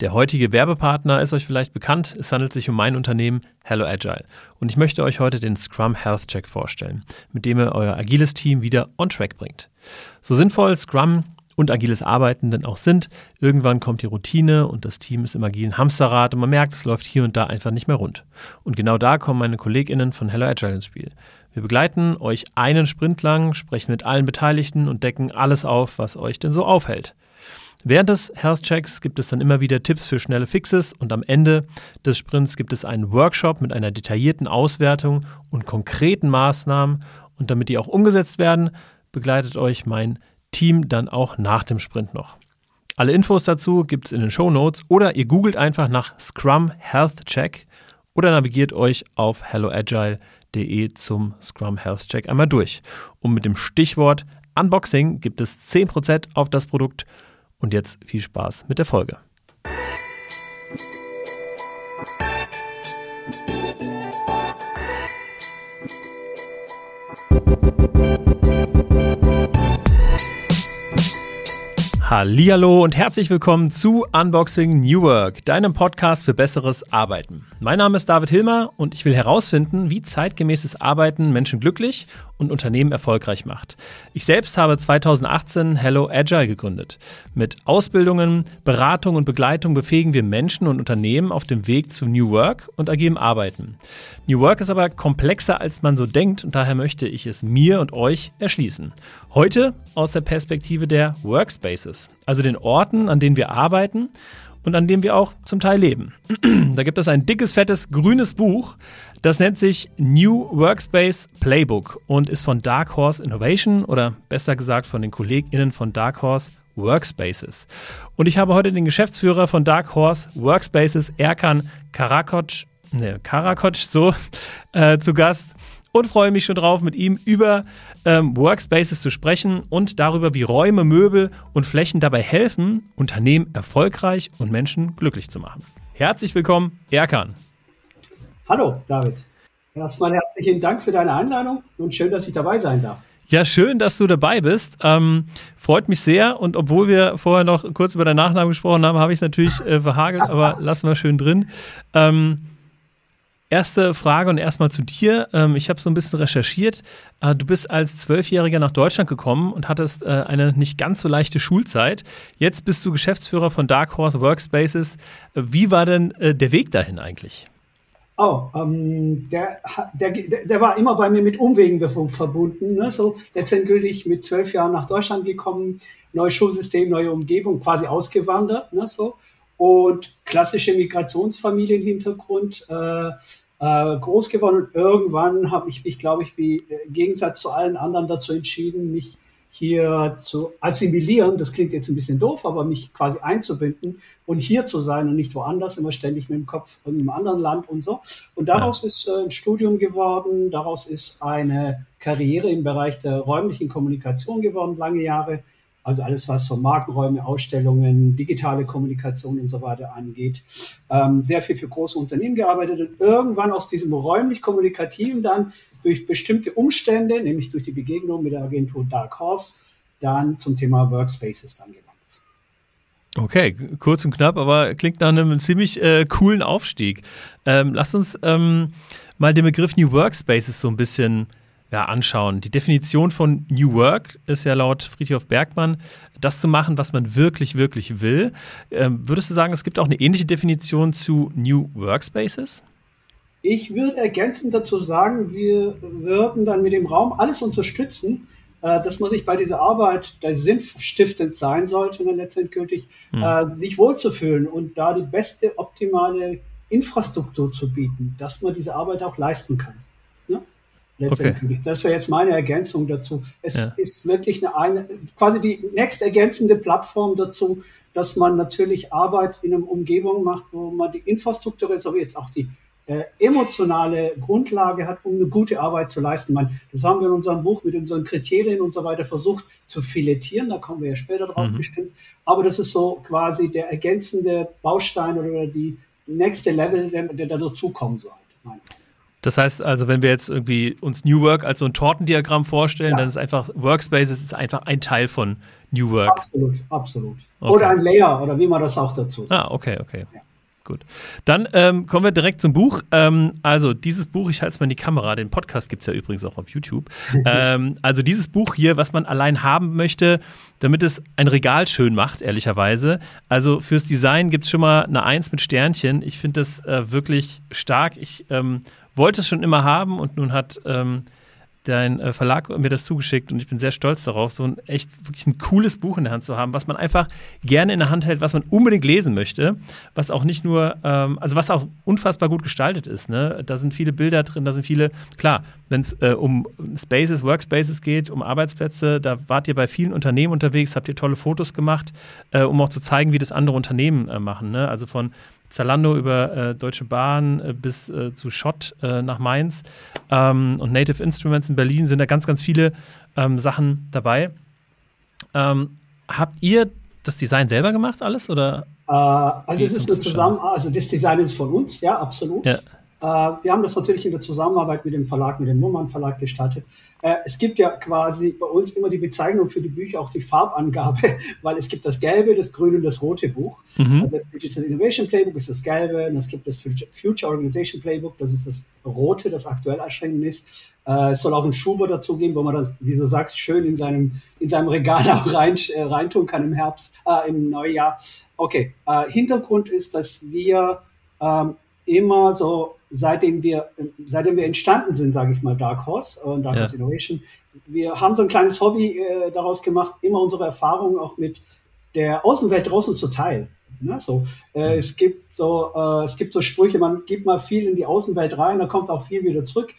Der heutige Werbepartner ist euch vielleicht bekannt. Es handelt sich um mein Unternehmen Hello Agile. Und ich möchte euch heute den Scrum Health Check vorstellen, mit dem ihr euer agiles Team wieder on track bringt. So sinnvoll Scrum und agiles Arbeiten denn auch sind, irgendwann kommt die Routine und das Team ist im agilen Hamsterrad und man merkt, es läuft hier und da einfach nicht mehr rund. Und genau da kommen meine KollegInnen von Hello Agile ins Spiel. Wir begleiten euch einen Sprint lang, sprechen mit allen Beteiligten und decken alles auf, was euch denn so aufhält. Während des Health Checks gibt es dann immer wieder Tipps für schnelle Fixes und am Ende des Sprints gibt es einen Workshop mit einer detaillierten Auswertung und konkreten Maßnahmen und damit die auch umgesetzt werden, begleitet euch mein Team dann auch nach dem Sprint noch. Alle Infos dazu gibt es in den Show Notes oder ihr googelt einfach nach Scrum Health Check oder navigiert euch auf helloagile.de zum Scrum Health Check einmal durch. Und mit dem Stichwort Unboxing gibt es 10% auf das Produkt und jetzt viel Spaß mit der Folge. Hallo und herzlich willkommen zu Unboxing New Work, deinem Podcast für besseres Arbeiten. Mein Name ist David Hilmer und ich will herausfinden, wie zeitgemäßes Arbeiten Menschen glücklich und Unternehmen erfolgreich macht. Ich selbst habe 2018 Hello Agile gegründet. Mit Ausbildungen, Beratung und Begleitung befähigen wir Menschen und Unternehmen auf dem Weg zu New Work und agilem Arbeiten. New Work ist aber komplexer, als man so denkt und daher möchte ich es mir und euch erschließen. Heute aus der Perspektive der Workspaces, also den Orten, an denen wir arbeiten und an denen wir auch zum Teil leben. da gibt es ein dickes, fettes, grünes Buch, das nennt sich New Workspace Playbook und ist von Dark Horse Innovation oder besser gesagt von den KollegInnen von Dark Horse Workspaces. Und ich habe heute den Geschäftsführer von Dark Horse Workspaces, Erkan Karakoc, ne, Karakoc, so, äh, zu Gast und freue mich schon drauf, mit ihm über ähm, Workspaces zu sprechen und darüber, wie Räume, Möbel und Flächen dabei helfen, Unternehmen erfolgreich und Menschen glücklich zu machen. Herzlich willkommen, Erkan. Hallo, David. Erstmal herzlichen Dank für deine Einladung und schön, dass ich dabei sein darf. Ja, schön, dass du dabei bist. Ähm, freut mich sehr. Und obwohl wir vorher noch kurz über deinen Nachnamen gesprochen haben, habe ich es natürlich äh, verhagelt, aber lassen wir schön drin. Ähm, Erste Frage und erstmal zu dir. Ähm, ich habe so ein bisschen recherchiert. Äh, du bist als Zwölfjähriger nach Deutschland gekommen und hattest äh, eine nicht ganz so leichte Schulzeit. Jetzt bist du Geschäftsführer von Dark Horse Workspaces. Äh, wie war denn der Weg dahin eigentlich? Oh, ähm, der, der, der war immer bei mir mit Umwegen verbunden. Ne? So letztendlich mit zwölf Jahren nach Deutschland gekommen, neues Schulsystem, neue Umgebung, quasi ausgewandert. Ne? So und klassische Migrationsfamilienhintergrund äh, äh, groß geworden. Und irgendwann habe ich mich, glaube ich, wie äh, im Gegensatz zu allen anderen dazu entschieden, mich hier zu assimilieren. Das klingt jetzt ein bisschen doof, aber mich quasi einzubinden und hier zu sein und nicht woanders, immer ständig mit dem Kopf in einem anderen Land und so. Und daraus ja. ist äh, ein Studium geworden, daraus ist eine Karriere im Bereich der räumlichen Kommunikation geworden, lange Jahre also alles, was so Markenräume, Ausstellungen, digitale Kommunikation und so weiter angeht. Ähm, sehr viel für große Unternehmen gearbeitet und irgendwann aus diesem räumlich-kommunikativen dann durch bestimmte Umstände, nämlich durch die Begegnung mit der Agentur Dark Horse, dann zum Thema Workspaces dann gelangt. Okay, kurz und knapp, aber klingt nach einem ziemlich äh, coolen Aufstieg. Ähm, lasst uns ähm, mal den Begriff New Workspaces so ein bisschen ja, anschauen. Die Definition von New Work ist ja laut Friedhof Bergmann, das zu machen, was man wirklich, wirklich will. Ähm, würdest du sagen, es gibt auch eine ähnliche Definition zu New Workspaces? Ich würde ergänzend dazu sagen, wir würden dann mit dem Raum alles unterstützen, äh, dass man sich bei dieser Arbeit, der sinnstiftend sein sollte, dann letztendlich hm. äh, sich wohlzufühlen und da die beste, optimale Infrastruktur zu bieten, dass man diese Arbeit auch leisten kann letztendlich. Okay. Das wäre jetzt meine Ergänzung dazu. Es ja. ist wirklich eine, eine, quasi die nächst ergänzende Plattform dazu, dass man natürlich Arbeit in einer Umgebung macht, wo man die Infrastruktur, sowie jetzt auch die äh, emotionale Grundlage hat, um eine gute Arbeit zu leisten. Man, das haben wir in unserem Buch mit unseren Kriterien und so weiter versucht zu filettieren, da kommen wir ja später drauf mhm. bestimmt. Aber das ist so quasi der ergänzende Baustein oder die nächste Level, der, der da dazukommen soll. Das heißt also, wenn wir jetzt irgendwie uns New Work als so ein Tortendiagramm vorstellen, Ja. dann ist einfach Workspaces ist einfach ein Teil von New Work. Absolut, absolut. Okay. Oder ein Layer oder wie man das auch dazu sagt. Ah, okay, okay. Ja. Gut. Dann ähm, kommen wir direkt zum Buch. Ähm, also dieses Buch, ich halte es mal in die Kamera, den Podcast gibt es ja übrigens auch auf YouTube. ähm, also dieses Buch hier, was man allein haben möchte, damit es ein Regal schön macht, ehrlicherweise. Also fürs Design gibt es schon mal eine Eins mit Sternchen. Ich finde das äh, wirklich stark. Ich ähm, wollte es schon immer haben und nun hat ähm, dein äh, Verlag mir das zugeschickt und ich bin sehr stolz darauf, so ein echt wirklich ein cooles Buch in der Hand zu haben, was man einfach gerne in der Hand hält, was man unbedingt lesen möchte, was auch nicht nur, ähm, also was auch unfassbar gut gestaltet ist. Ne? Da sind viele Bilder drin, da sind viele, klar, wenn es äh, um Spaces, Workspaces geht, um Arbeitsplätze, da wart ihr bei vielen Unternehmen unterwegs, habt ihr tolle Fotos gemacht, äh, um auch zu zeigen, wie das andere Unternehmen äh, machen. Ne? Also von Zalando über äh, Deutsche Bahn äh, bis äh, zu Schott äh, nach Mainz ähm, und Native Instruments in Berlin sind da ganz, ganz viele ähm, Sachen dabei. Ähm, habt ihr das Design selber gemacht, alles? Oder? Äh, also es ist eine Zusammen also das Design ist von uns, ja, absolut. Ja. Äh, wir haben das natürlich in der Zusammenarbeit mit dem Verlag, mit dem Nummern Verlag gestaltet. Äh, es gibt ja quasi bei uns immer die Bezeichnung für die Bücher, auch die Farbangabe, weil es gibt das gelbe, das grüne und das rote Buch. Mhm. Das Digital Innovation Playbook ist das gelbe und es gibt das Future Organization Playbook, das ist das rote, das aktuell erschienen ist. Äh, es soll auch einen Schuber dazu geben, wo man dann, wie du sagst, schön in seinem, in seinem Regal auch rein, äh, reintun kann im Herbst, äh, im Neujahr. Okay, äh, Hintergrund ist, dass wir ähm, immer so, seitdem wir, seitdem wir entstanden sind, sage ich mal, Dark Horse und Dark Ja. Horse Innovation, wir haben so ein kleines Hobby äh, daraus gemacht, immer unsere Erfahrungen auch mit der Außenwelt draußen zu teilen. Ne? So, äh, es gibt so, äh, es gibt so Sprüche, man gibt mal viel in die Außenwelt rein, da kommt auch viel wieder zurück.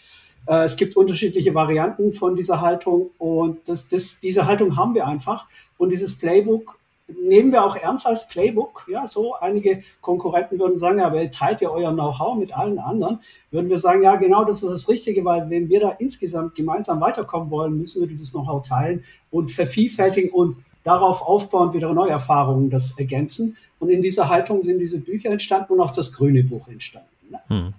Äh, es gibt unterschiedliche Varianten von dieser Haltung und das, das, diese Haltung haben wir einfach. Und dieses Playbook nehmen wir auch ernst als Playbook. Ja, so einige Konkurrenten würden sagen, ja, aber ihr teilt ja euer Know-how mit allen anderen. Würden wir sagen, ja, genau, das ist das Richtige, weil wenn wir da insgesamt gemeinsam weiterkommen wollen, müssen wir dieses Know-how teilen und vervielfältigen und darauf aufbauend wieder neue Erfahrungen das ergänzen. Und in dieser Haltung sind diese Bücher entstanden und auch das grüne Buch entstanden. Ne? Hm.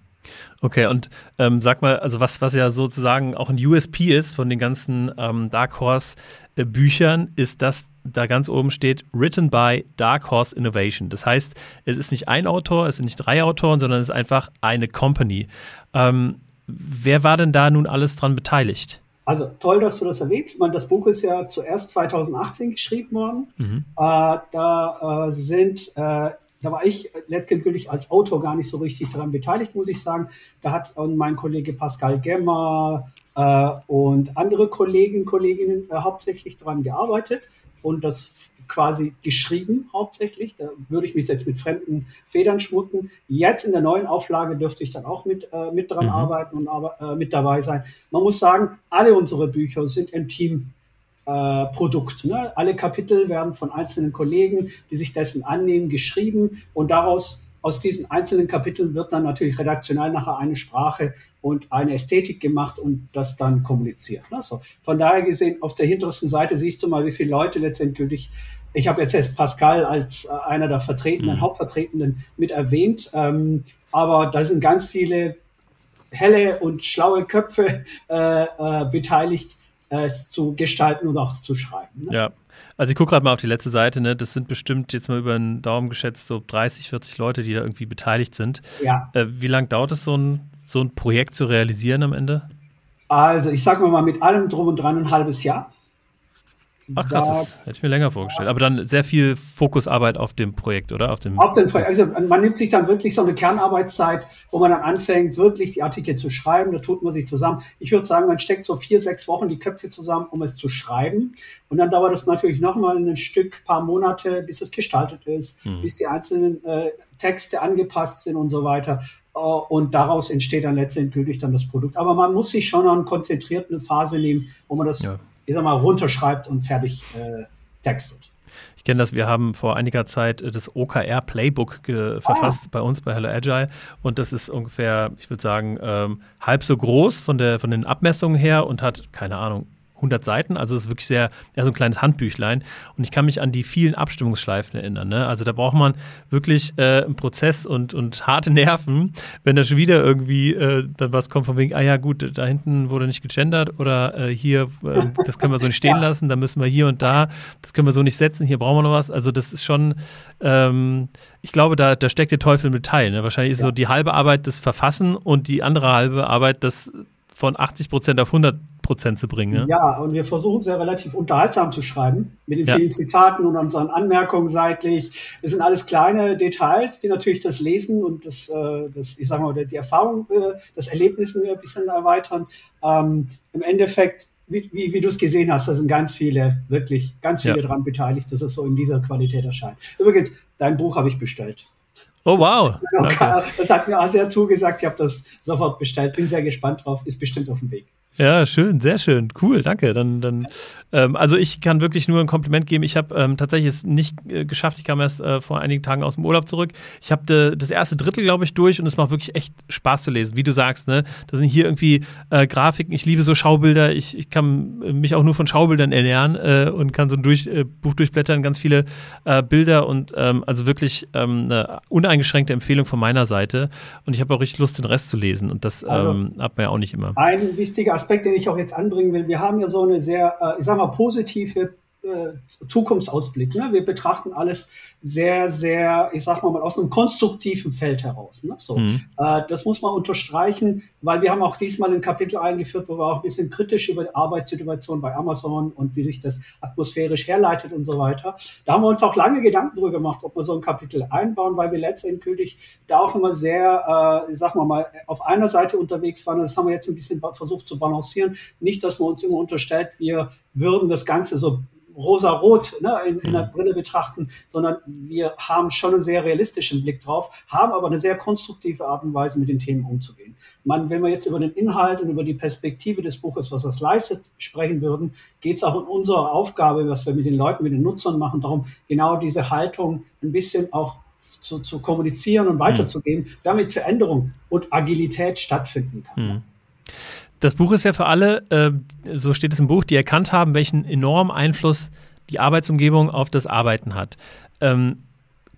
Okay, und ähm, sag mal, also was, was ja sozusagen auch ein USP ist von den ganzen ähm, Dark Horse äh, Büchern, ist, dass da ganz oben steht, written by Dark Horse Innovation. Das heißt, es ist nicht ein Autor, es sind nicht drei Autoren, sondern es ist einfach eine Company. Ähm, wer war denn da nun alles dran beteiligt? Also toll, dass du das erwähnst. Man, das Buch ist ja zuerst 2018 geschrieben worden. Mhm. Äh, da äh, sind, äh, da war ich letztendlich als Autor gar nicht so richtig daran beteiligt, muss ich sagen. Da hat mein Kollege Pascal Gemmer äh, und andere Kollegen, Kolleginnen äh, hauptsächlich daran gearbeitet und das quasi geschrieben hauptsächlich. Da würde ich mich jetzt mit fremden Federn schmucken. Jetzt in der neuen Auflage dürfte ich dann auch mit, äh, mit dran Mhm. arbeiten und aber, äh, mit dabei sein. Man muss sagen, alle unsere Bücher sind ein Team äh, Produkt. Ne? Alle Kapitel werden von einzelnen Kollegen, die sich dessen annehmen, geschrieben und daraus aus diesen einzelnen Kapiteln wird dann natürlich redaktionell nachher eine Sprache und eine Ästhetik gemacht und das dann kommuniziert. Ne? So, von daher gesehen, auf der hintersten Seite siehst du mal, wie viele Leute letztendlich, ich habe jetzt erst Pascal als äh, einer der Vertretenden, Mhm. Hauptvertretenden mit erwähnt, ähm, aber da sind ganz viele helle und schlaue Köpfe äh, äh, beteiligt, es zu gestalten und auch zu schreiben. Ne? Ja, also ich gucke gerade mal auf die letzte Seite, ne? das sind bestimmt jetzt mal über den Daumen geschätzt so 30, 40 Leute, die da irgendwie beteiligt sind. Ja, Äh, wie lange dauert es, so ein, so ein Projekt zu realisieren am Ende? also ich sage mal mit allem drum und dran ein halbes Jahr. Ach krass, Da- das hätte ich mir länger vorgestellt. Aber dann sehr viel Fokusarbeit auf dem Projekt, oder? Auf dem Auf den Projekt. Also man nimmt sich dann wirklich so eine Kernarbeitszeit, wo man dann anfängt, wirklich die Artikel zu schreiben. Da tut man sich zusammen. Ich würde sagen, man steckt so vier, sechs Wochen die Köpfe zusammen, um es zu schreiben. Und dann dauert es natürlich nochmal ein Stück, paar Monate, bis es gestaltet ist, Hm. bis die einzelnen äh, Texte angepasst sind und so weiter. Äh, Und daraus entsteht dann letztendlich dann das Produkt. Aber man muss sich schon an konzentriert eine Phase nehmen, wo man das, Ja. Ich sag mal, runterschreibt und fertig äh, textet. Ich kenne das, wir haben vor einiger Zeit äh, das OKR Playbook ge- verfasst bei uns bei Hello Agile und das ist ungefähr, ich würde sagen, ähm, halb so groß von, der, von den Abmessungen her und hat, keine Ahnung, 100 Seiten, also es ist wirklich sehr, ja, so ein kleines Handbüchlein. Und ich kann mich an die vielen Abstimmungsschleifen erinnern. Ne? Also da braucht man wirklich äh, einen Prozess und, und harte Nerven, wenn da schon wieder irgendwie äh, dann was kommt von wegen, ah ja gut, da hinten wurde nicht gegendert oder äh, hier, äh, das können wir so nicht stehen lassen, da müssen wir hier und da, das können wir so nicht setzen, hier brauchen wir noch was. Also das ist schon, ähm, ich glaube, da, da steckt der Teufel mit Teil. Ne? Wahrscheinlich ist ja. so die halbe Arbeit das Verfassen und die andere halbe Arbeit das von 80 Prozent auf 100 Prozent zu bringen. Ne? Ja, und wir versuchen es ja relativ unterhaltsam zu schreiben, mit den ja. vielen Zitaten und unseren Anmerkungen seitlich. Es sind alles kleine Details, die natürlich das Lesen und das, äh, das ich sag mal, die Erfahrung, äh, das Erlebnis ein bisschen erweitern. Ähm, Im Endeffekt wie, wie, wie du es gesehen hast, da sind ganz viele, wirklich ganz viele ja. daran beteiligt, dass es so in dieser Qualität erscheint. Übrigens, dein Buch habe ich bestellt. Oh wow. Das hat mir auch sehr zugesagt. Ich habe das sofort bestellt. Bin sehr gespannt drauf. Ist bestimmt auf dem Weg. Ja, schön, sehr schön, cool, danke. Dann, dann, ähm, also ich kann wirklich nur ein Kompliment geben. Ich habe ähm, tatsächlich es nicht äh, geschafft. Ich kam erst äh, vor einigen Tagen aus dem Urlaub zurück. Ich habe das erste Drittel, glaube ich, durch und es macht wirklich echt Spaß zu lesen. Wie du sagst, ne, da sind hier irgendwie äh, Grafiken. Ich liebe so Schaubilder. Ich, ich kann mich auch nur von Schaubildern ernähren äh, und kann so ein durch, äh, Buch durchblättern, ganz viele äh, Bilder und ähm, also wirklich ähm, eine uneingeschränkte Empfehlung von meiner Seite. Und ich habe auch richtig Lust, den Rest zu lesen. Und das also, ähm, hat man ja auch nicht immer. Ein wichtiger Aspekt Aspekt, den ich auch jetzt anbringen will. Wir haben ja so eine sehr, äh, ich sag mal, positive Zukunftsausblick. Ne? Wir betrachten alles sehr, sehr, ich sag mal, mal aus einem konstruktiven Feld heraus. Ne? So, mhm. äh, das muss man unterstreichen, weil wir haben auch diesmal ein Kapitel eingeführt, wo wir auch ein bisschen kritisch über die Arbeitssituation bei Amazon und wie sich das atmosphärisch herleitet und so weiter. Da haben wir uns auch lange Gedanken drüber gemacht, ob wir so ein Kapitel einbauen, weil wir letztendlich da auch immer sehr, äh, ich sag mal mal, auf einer Seite unterwegs waren. Das haben wir jetzt ein bisschen versucht zu balancieren. Nicht, dass man uns immer unterstellt, wir würden das Ganze so rosa-rot ne, in, in der. Brille betrachten, sondern wir haben schon einen sehr realistischen Blick drauf, haben aber eine sehr konstruktive Art und Weise, mit den Themen umzugehen. Man, wenn wir jetzt über den Inhalt und über die Perspektive des Buches, was das leistet, sprechen würden, geht es auch in unserer Aufgabe, was wir mit den Leuten, mit den Nutzern machen, darum, genau diese Haltung ein bisschen auch zu, zu kommunizieren und weiterzugeben, mhm. damit Veränderung und Agilität stattfinden kann. Mhm. Das Buch ist ja für alle, äh, so steht es im Buch, die erkannt haben, welchen enormen Einfluss die Arbeitsumgebung auf das Arbeiten hat. Ähm,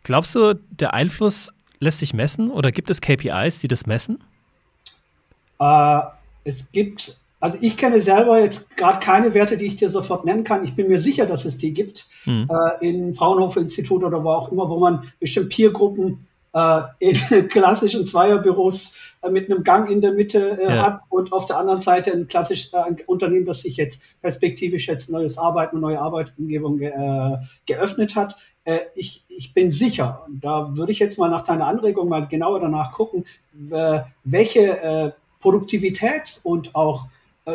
glaubst du, der Einfluss lässt sich messen oder gibt es KPIs, die das messen? Äh, es gibt, also ich kenne selber jetzt gerade keine Werte, die ich dir sofort nennen kann. Ich bin mir sicher, dass es die gibt mhm. äh, in Fraunhofer Institut oder wo auch immer, wo man bestimmt Peergruppen in klassischen Zweierbüros äh, mit einem Gang in der Mitte äh, ja. hat und auf der anderen Seite ein klassisches äh, Unternehmen, das sich jetzt perspektivisch jetzt neues Arbeiten und neue Arbeitsumgebung ge äh, geöffnet hat. Äh, ich, ich bin sicher, und da würde ich jetzt mal nach deiner Anregung mal genauer danach gucken, welche Produktivitäts- und auch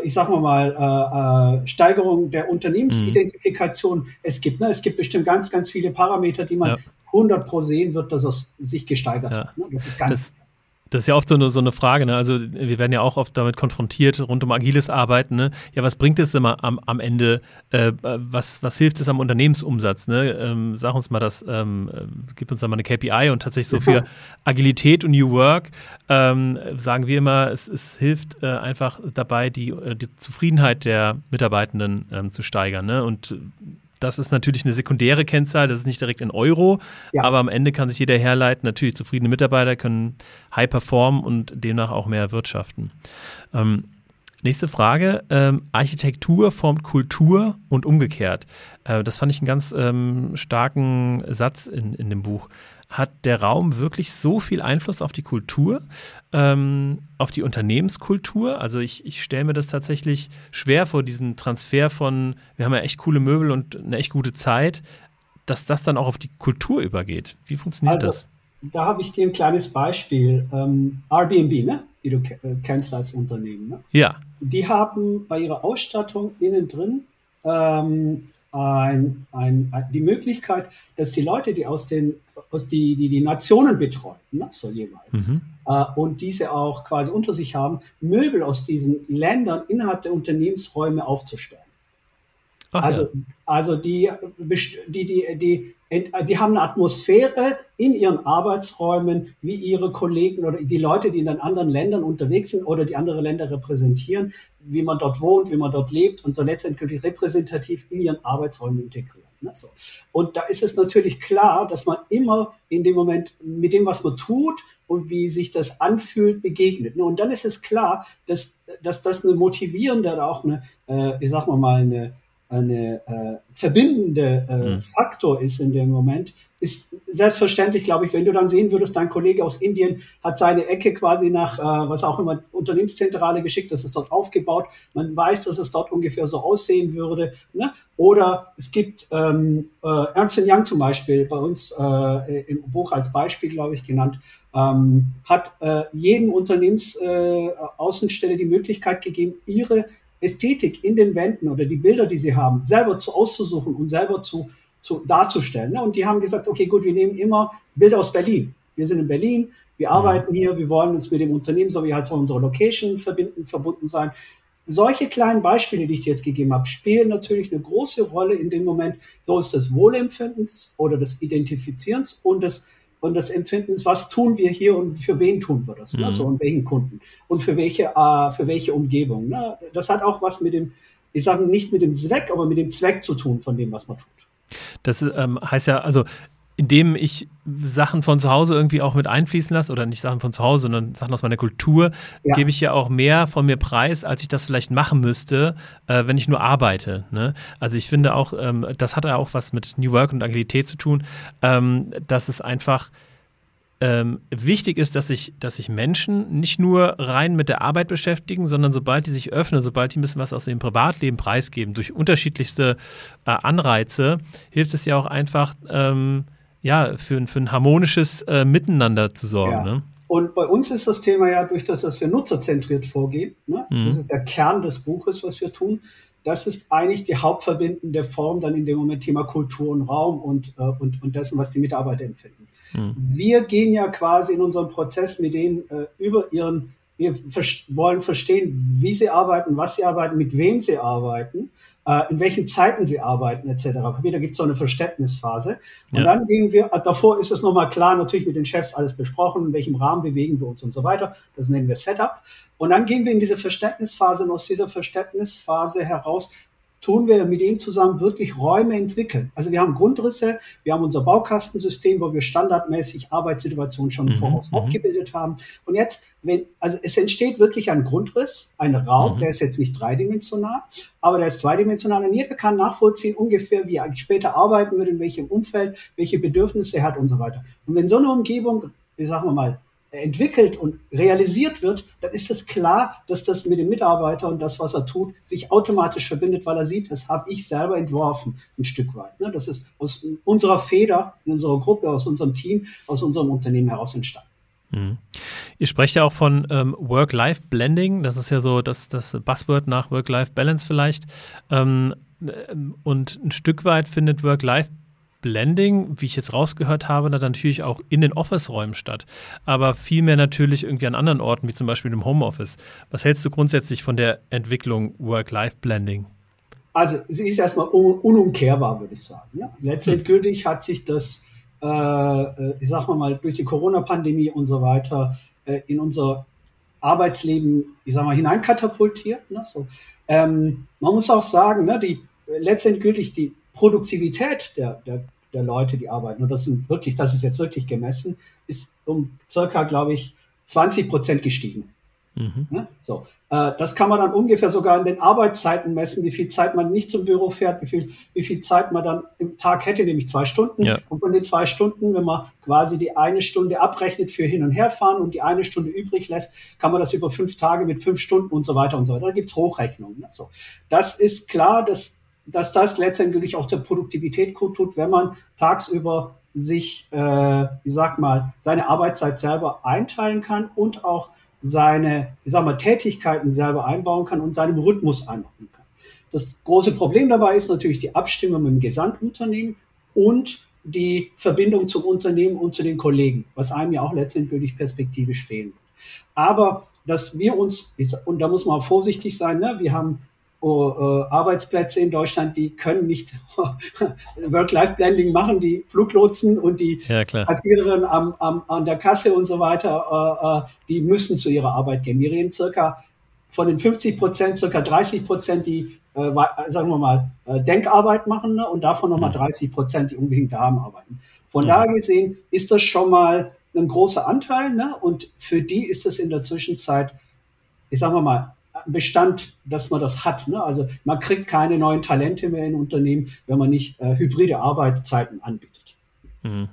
ich sag mal mal, äh, Steigerung der Unternehmensidentifikation mhm. es gibt. Ne? Es gibt bestimmt ganz, ganz viele Parameter, die man ja. 100 pro sehen wird, dass es sich gesteigert ja. hat. Ne? Das ist ganz. Das, ist ja oft so eine, so eine Frage, ne? Also wir werden ja auch oft damit konfrontiert, rund um agiles Arbeiten, ne? Ja, was bringt es immer am, am Ende? Äh, was, was hilft es am Unternehmensumsatz? Ne? Ähm, sag uns mal das, ähm, äh, gib uns da mal eine KPI und tatsächlich so für Agilität und New Work ähm, sagen wir immer, es, es hilft äh, einfach dabei, die, äh, die Zufriedenheit der Mitarbeitenden ähm, zu steigern. Ne? Und das ist natürlich eine sekundäre Kennzahl, das ist nicht direkt in Euro, ja. aber am Ende kann sich jeder herleiten. Natürlich, zufriedene Mitarbeiter können high performen und demnach auch mehr wirtschaften. Ähm, nächste Frage: ähm, Architektur formt Kultur und umgekehrt. Äh, das fand ich einen ganz ähm, starken Satz in, in dem Buch hat der Raum wirklich so viel Einfluss auf die Kultur, ähm, auf die Unternehmenskultur? Also ich, ich stelle mir das tatsächlich schwer vor, diesen Transfer von, wir haben ja echt coole Möbel und eine echt gute Zeit, dass das dann auch auf die Kultur übergeht. Wie funktioniert also, das? Da habe ich dir ein kleines Beispiel. Ähm, Airbnb, ne? die du äh, kennst als Unternehmen. Ne? Ja. Die haben bei ihrer Ausstattung innen drin ähm, ein, ein, die Möglichkeit, dass die Leute, die aus den, aus die, die, die Nationen betreuen, ne, so jeweils, mhm. äh, und diese auch quasi unter sich haben, Möbel aus diesen Ländern innerhalb der Unternehmensräume aufzustellen. Ach, also, ja. also die, die, die, die die haben eine Atmosphäre in ihren Arbeitsräumen, wie ihre Kollegen oder die Leute, die in den anderen Ländern unterwegs sind oder die andere Länder repräsentieren, wie man dort wohnt, wie man dort lebt und so letztendlich repräsentativ in ihren Arbeitsräumen integrieren. Ne? Und da ist es natürlich klar, dass man immer in dem Moment mit dem, was man tut und wie sich das anfühlt, begegnet. Ne? Und dann ist es klar, dass, dass das eine motivierende oder auch eine, äh, ich sag mal, eine eine äh, verbindende äh, mhm. Faktor ist in dem Moment, ist selbstverständlich, glaube ich, wenn du dann sehen würdest, dein Kollege aus Indien hat seine Ecke quasi nach, äh, was auch immer, Unternehmenszentrale geschickt, das ist dort aufgebaut. Man weiß, dass es dort ungefähr so aussehen würde. Ne? Oder es gibt ähm, äh, Ernst Young zum Beispiel, bei uns äh, im Buch als Beispiel, glaube ich, genannt, ähm, hat äh, jedem Unternehmensaußenstelle äh, die Möglichkeit gegeben, ihre Ästhetik in den Wänden oder die Bilder, die sie haben, selber zu auszusuchen und selber zu, zu darzustellen. Ne? Und die haben gesagt, okay, gut, wir nehmen immer Bilder aus Berlin. Wir sind in Berlin, wir arbeiten hier, wir wollen uns mit dem Unternehmen sowie halt zu unserer Location verbinden, verbunden sein. Solche kleinen Beispiele, die ich dir jetzt gegeben habe, spielen natürlich eine große Rolle in dem Moment, so ist des Wohlempfindens oder des Identifizierens und des und des Empfindens, was tun wir hier und für wen tun wir das, mhm. ne? so und welchen Kunden und für welche, äh, für welche Umgebung. Ne? Das hat auch was mit dem, ich sage nicht mit dem Zweck, aber mit dem Zweck zu tun von dem, was man tut. Das ähm, heißt ja, also indem ich Sachen von zu Hause irgendwie auch mit einfließen lasse, oder nicht Sachen von zu Hause, sondern Sachen aus meiner Kultur, ja. gebe ich ja auch mehr von mir preis, als ich das vielleicht machen müsste, äh, wenn ich nur arbeite. Ne? Also ich finde auch, ähm, das hat ja auch was mit New Work und Agilität zu tun, ähm, dass es einfach ähm, wichtig ist, dass sich dass sich Menschen nicht nur rein mit der Arbeit beschäftigen, sondern sobald die sich öffnen, sobald die ein bisschen was aus ihrem Privatleben preisgeben, durch unterschiedlichste äh, Anreize, hilft es ja auch einfach, ähm, ja, für, für ein harmonisches äh, Miteinander zu sorgen. Ja. Ne? Und bei uns ist das Thema ja durch das, dass wir nutzerzentriert vorgehen. Ne? Mhm. Das ist der Kern des Buches, was wir tun. Das ist eigentlich die hauptverbindende Form dann in dem Moment Thema Kultur und Raum und, äh, und, und dessen, was die Mitarbeiter empfinden. Mhm. Wir gehen ja quasi in unserem Prozess mit denen äh, über ihren wir wollen verstehen, wie sie arbeiten, was sie arbeiten, mit wem sie arbeiten, in welchen Zeiten sie arbeiten, etc. Wieder gibt es so eine Verständnisphase. Und ja. dann gehen wir, äh, davor ist es nochmal klar, natürlich mit den Chefs alles besprochen, in welchem Rahmen bewegen wir uns und so weiter. Das nennen wir Setup. Und dann gehen wir in diese Verständnisphase und aus dieser Verständnisphase heraus tun wir mit ihnen zusammen wirklich Räume entwickeln. Also wir haben Grundrisse, wir haben unser Baukastensystem, wo wir standardmäßig Arbeitssituationen schon mhm, voraus mhm. abgebildet haben. Und jetzt, wenn, also es entsteht wirklich ein Grundriss, ein Raum, mhm. der ist jetzt nicht dreidimensional, aber der ist zweidimensional und jeder kann nachvollziehen ungefähr, wie er später arbeiten wird, in welchem Umfeld, welche Bedürfnisse er hat und so weiter. Und wenn so eine Umgebung, wie sagen wir mal, entwickelt und realisiert wird, dann ist es klar, dass das mit dem Mitarbeiter und das, was er tut, sich automatisch verbindet, weil er sieht, das habe ich selber entworfen, ein Stück weit. Ne? Das ist aus unserer Feder, in unserer Gruppe, aus unserem Team, aus unserem Unternehmen heraus entstanden. Mhm. Ihr sprecht ja auch von ähm, Work-Life-Blending, das ist ja so das, das Buzzword nach Work-Life-Balance vielleicht. Ähm, äh, und ein Stück weit findet Work-Life-Balance Blending, wie ich jetzt rausgehört habe, natürlich auch in den Office-Räumen statt, aber vielmehr natürlich irgendwie an anderen Orten, wie zum Beispiel im Homeoffice. Was hältst du grundsätzlich von der Entwicklung Work-Life-Blending? Also sie ist erstmal un unumkehrbar, würde ich sagen. Ja? Letztendgültig hat sich das, äh, äh ich sag mal, durch die Corona-Pandemie und so weiter äh, in unser Arbeitsleben, ich sag mal, hineinkatapultiert. Ne? So, ähm, man muss auch sagen, ne, die letztendgültig die Produktivität der, der der Leute, die arbeiten, und das sind wirklich, das ist jetzt wirklich gemessen, ist um circa, glaube ich, 20 Prozent gestiegen. Mhm. Ja, so, äh, das kann man dann ungefähr sogar in den Arbeitszeiten messen, wie viel Zeit man nicht zum Büro fährt, wie viel, wie viel Zeit man dann im Tag hätte, nämlich zwei Stunden. Ja. Und von den zwei Stunden, wenn man quasi die eine Stunde abrechnet für Hin- und Herfahren und die eine Stunde übrig lässt, kann man das über fünf Tage mit fünf Stunden und so weiter und so weiter. Da gibt es Hochrechnungen. So. Das ist klar, dass dass das letztendlich auch der Produktivität gut tut, wenn man tagsüber sich, äh, wie sag mal, seine Arbeitszeit selber einteilen kann und auch seine, ich sag mal, Tätigkeiten selber einbauen kann und seinem Rhythmus einbauen kann. Das große Problem dabei ist natürlich die Abstimmung mit dem Gesamtunternehmen und die Verbindung zum Unternehmen und zu den Kollegen, was einem ja auch letztendlich perspektivisch fehlen wird. Aber dass wir uns, und da muss man vorsichtig sein, ne, wir haben Arbeitsplätze in Deutschland, die können nicht Work-Life-Blending machen, die Fluglotsen und die ja, am, am, an der Kasse und so weiter, uh, die müssen zu ihrer Arbeit gehen. Wir reden circa von den 50 Prozent, circa 30 Prozent, die, äh, sagen wir mal, äh, Denkarbeit machen ne? und davon nochmal 30 mhm. Prozent, die unbedingt daheim arbeiten. Von mhm. daher gesehen ist das schon mal ein großer Anteil ne? und für die ist das in der Zwischenzeit, ich sage mal, Bestand, dass man das hat. Ne? Also man kriegt keine neuen Talente mehr in Unternehmen, wenn man nicht äh, hybride Arbeitszeiten anbietet. Mhm.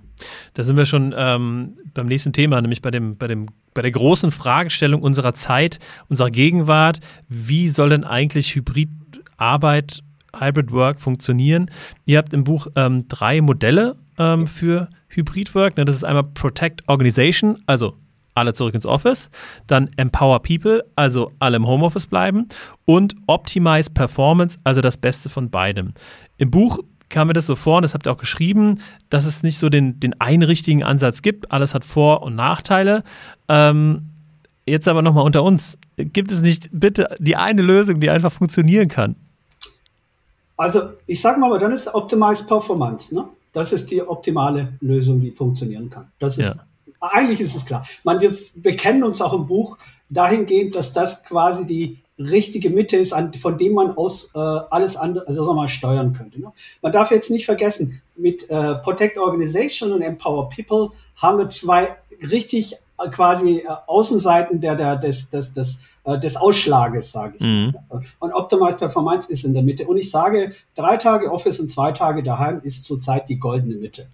Da sind wir schon ähm, beim nächsten Thema, nämlich bei dem, bei dem bei der großen Fragestellung unserer Zeit, unserer Gegenwart, wie soll denn eigentlich Hybridarbeit, Hybrid Work funktionieren? Ihr habt im Buch ähm, drei Modelle ähm, für Hybrid Work. Ne, das ist einmal Protect Organization, also alle zurück ins Office, dann Empower People, also alle im Homeoffice bleiben und Optimize Performance, also das Beste von beidem. Im Buch kam mir das so vor, und das habt ihr auch geschrieben, dass es nicht so den, den einen richtigen Ansatz gibt. Alles hat Vor- und Nachteile. Ähm, jetzt aber nochmal unter uns. Gibt es nicht bitte die eine Lösung, die einfach funktionieren kann? Also, ich sage mal, dann ist Optimized Performance. Ne? Das ist die optimale Lösung, die funktionieren kann. Das ist, ja. Eigentlich ist es klar. Man, wir bekennen uns auch im Buch dahingehend, dass das quasi die richtige Mitte ist, an, von dem man aus äh, alles andere, also sagen wir mal, steuern könnte. Ne? Man darf jetzt nicht vergessen, mit äh, Protect Organization und Empower People haben wir zwei richtig äh, quasi äh, Außenseiten der, der, des, des, des, äh, des Ausschlages, sage ich. Mhm. Und Optimized Performance ist in der Mitte. Und ich sage, drei Tage Office und zwei Tage daheim ist zurzeit die goldene Mitte.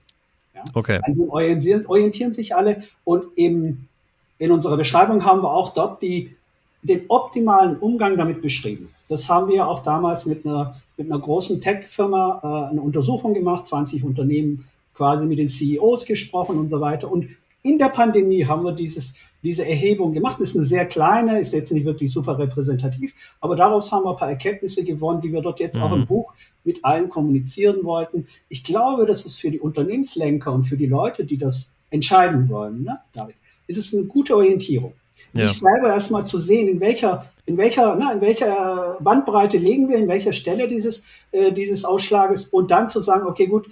Ja? Okay. An dem orientieren, orientieren sich alle. Und im, in unserer Beschreibung haben wir auch dort die den optimalen Umgang damit beschrieben. Das haben wir auch damals mit einer, mit einer großen Tech-Firma äh, eine Untersuchung gemacht, 20 Unternehmen quasi mit den CEOs gesprochen und so weiter. Und in der Pandemie haben wir dieses, diese Erhebung gemacht. Das ist eine sehr kleine, ist jetzt nicht wirklich super repräsentativ, aber daraus haben wir ein paar Erkenntnisse gewonnen, die wir dort jetzt mhm. auch im mhm. Buch mit allen kommunizieren wollten. Ich glaube, dass es für die Unternehmenslenker und für die Leute, die das entscheiden wollen, ne, David, ist es eine gute Orientierung ja. sich selber erstmal zu sehen, in welcher, in welcher, na, in welcher Bandbreite legen wir, in welcher Stelle dieses, äh, dieses Ausschlages und dann zu sagen, okay, gut,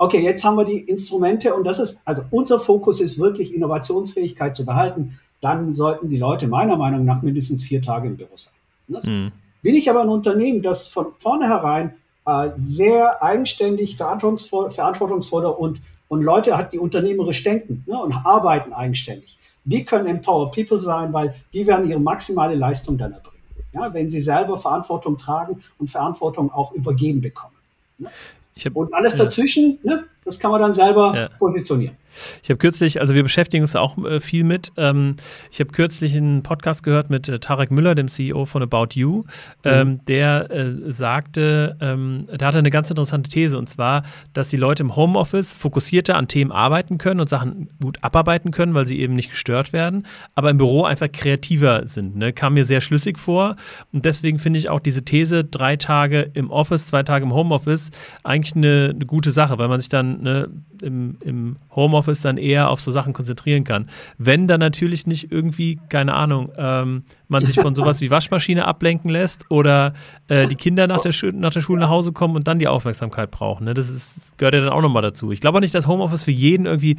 okay, jetzt haben wir die Instrumente und das ist, also unser Fokus ist wirklich Innovationsfähigkeit zu behalten. Dann sollten die Leute meiner Meinung nach mindestens vier Tage im Büro sein. Mhm. Bin ich aber ein Unternehmen, das von vornherein äh, sehr eigenständig, verantwortungsvoll, verantwortungsvoll und, und Leute hat, die unternehmerisch denken ne, und arbeiten eigenständig, die können Empower People sein, weil die werden ihre maximale Leistung dann erbringen. Ja, wenn sie selber Verantwortung tragen und Verantwortung auch übergeben bekommen. Hab, und alles dazwischen, ne, das kann man dann selber ja. positionieren. Ich habe kürzlich, also wir beschäftigen uns auch äh, viel mit. Ähm, ich habe kürzlich einen Podcast gehört mit äh, Tarek Müller, dem CEO von About You, ähm, mhm. der äh, sagte, ähm, der hatte eine ganz interessante These und zwar, dass die Leute im Homeoffice fokussierter an Themen arbeiten können und Sachen gut abarbeiten können, weil sie eben nicht gestört werden, aber im Büro einfach kreativer sind. Ne? Kam mir sehr schlüssig vor und deswegen finde ich auch diese These, drei Tage im Office, zwei Tage im Homeoffice, eigentlich eine, eine gute Sache, weil man sich dann ne, im, im Homeoffice dann eher auf so Sachen konzentrieren kann. Wenn dann natürlich nicht irgendwie, keine Ahnung, ähm, man sich von sowas wie Waschmaschine ablenken lässt oder äh, die Kinder nach der, nach der Schule nach Hause kommen und dann die Aufmerksamkeit brauchen. Ne? Das ist, gehört ja dann auch nochmal dazu. Ich glaube auch nicht, dass Homeoffice für jeden irgendwie